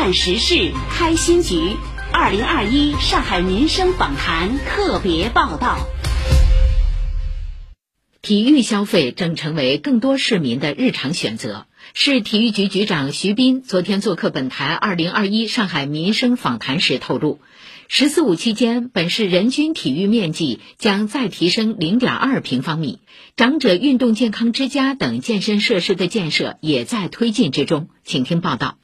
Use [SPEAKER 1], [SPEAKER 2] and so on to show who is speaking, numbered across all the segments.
[SPEAKER 1] 办实事，开新局。二零二一上海民生访谈特别报道。
[SPEAKER 2] 体育消费正成为更多市民的日常选择。市体育局局长徐斌昨天做客本台二零二一上海民生访谈时透露，“十四五”期间，本市人均体育面积将再提升零点二平方米，长者运动健康之家等健身设施的建设也在推进之中。请听报道。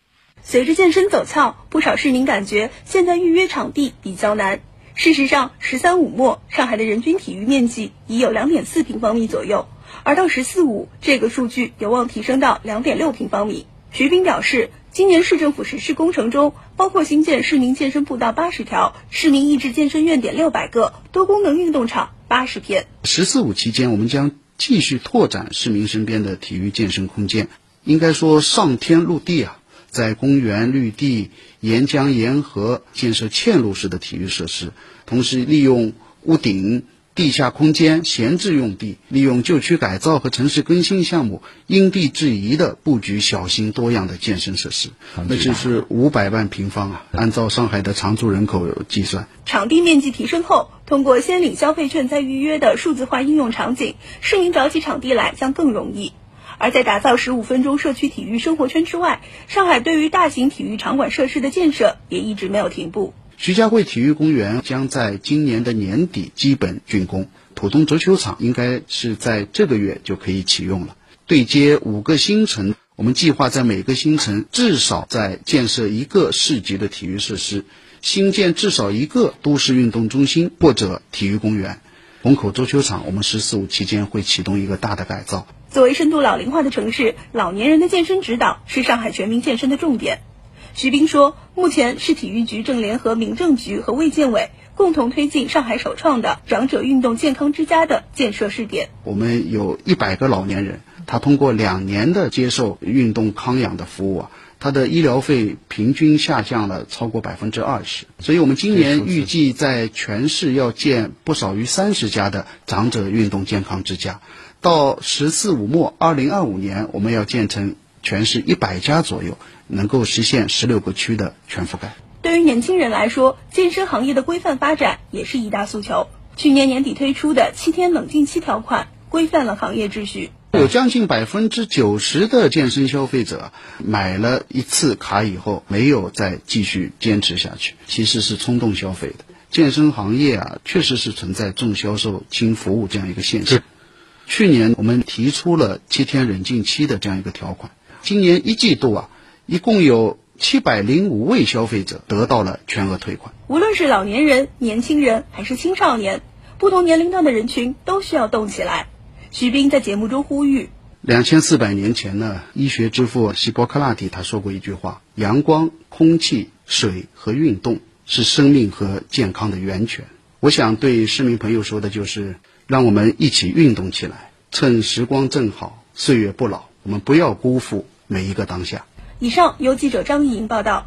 [SPEAKER 3] 随着健身走俏，不少市民感觉现在预约场地比较难。事实上，“十三五”末，上海的人均体育面积已有两点四平方米左右，而到“十四五”，这个数据有望提升到两点六平方米。徐斌表示，今年市政府实施工程中，包括新建市民健身步道八十条、市民益智健身院点六百个、多功能运动场八十片。
[SPEAKER 4] “十四五”期间，我们将继续拓展市民身边的体育健身空间，应该说上天入地啊。在公园、绿地、沿江沿河建设嵌入式的体育设施，同时利用屋顶、地下空间、闲置用地，利用旧区改造和城市更新项目，因地制宜的布局小型多样的健身设施。那就是五百万平方啊！按照上海的常住人口计算，
[SPEAKER 3] 场地面积提升后，通过先领消费券再预约的数字化应用场景，市民找起场地来将更容易。而在打造十五分钟社区体育生活圈之外，上海对于大型体育场馆设施的建设也一直没有停步。
[SPEAKER 4] 徐家汇体育公园将在今年的年底基本竣工，浦东足球场应该是在这个月就可以启用了。对接五个新城，我们计划在每个新城至少在建设一个市级的体育设施，新建至少一个都市运动中心或者体育公园。虹口足球场，我们“十四五”期间会启动一个大的改造。
[SPEAKER 3] 作为深度老龄化的城市，老年人的健身指导是上海全民健身的重点。徐斌说，目前市体育局正联合民政局和卫健委共同推进上海首创的长者运动健康之家的建设试点。
[SPEAKER 4] 我们有一百个老年人，他通过两年的接受运动康养的服务啊。它的医疗费平均下降了超过百分之二十，所以我们今年预计在全市要建不少于三十家的长者运动健康之家，到“十四五”末，二零二五年我们要建成全市一百家左右，能够实现十六个区的全覆盖。
[SPEAKER 3] 对于年轻人来说，健身行业的规范发展也是一大诉求。去年年底推出的七天冷静期条款，规范了行业秩序。
[SPEAKER 4] 有将近百分之九十的健身消费者买了一次卡以后，没有再继续坚持下去，其实是冲动消费的。健身行业啊，确实是存在重销售轻服务这样一个现象。去年我们提出了七天冷静期的这样一个条款，今年一季度啊，一共有七百零五位消费者得到了全额退款。
[SPEAKER 3] 无论是老年人、年轻人还是青少年，不同年龄段的人群都需要动起来。徐斌在节目中呼吁：
[SPEAKER 4] 两千四百年前呢，医学之父希波克拉底他说过一句话：“阳光、空气、水和运动是生命和健康的源泉。”我想对市民朋友说的就是，让我们一起运动起来，趁时光正好，岁月不老，我们不要辜负每一个当下。
[SPEAKER 3] 以上由记者张怡莹报道。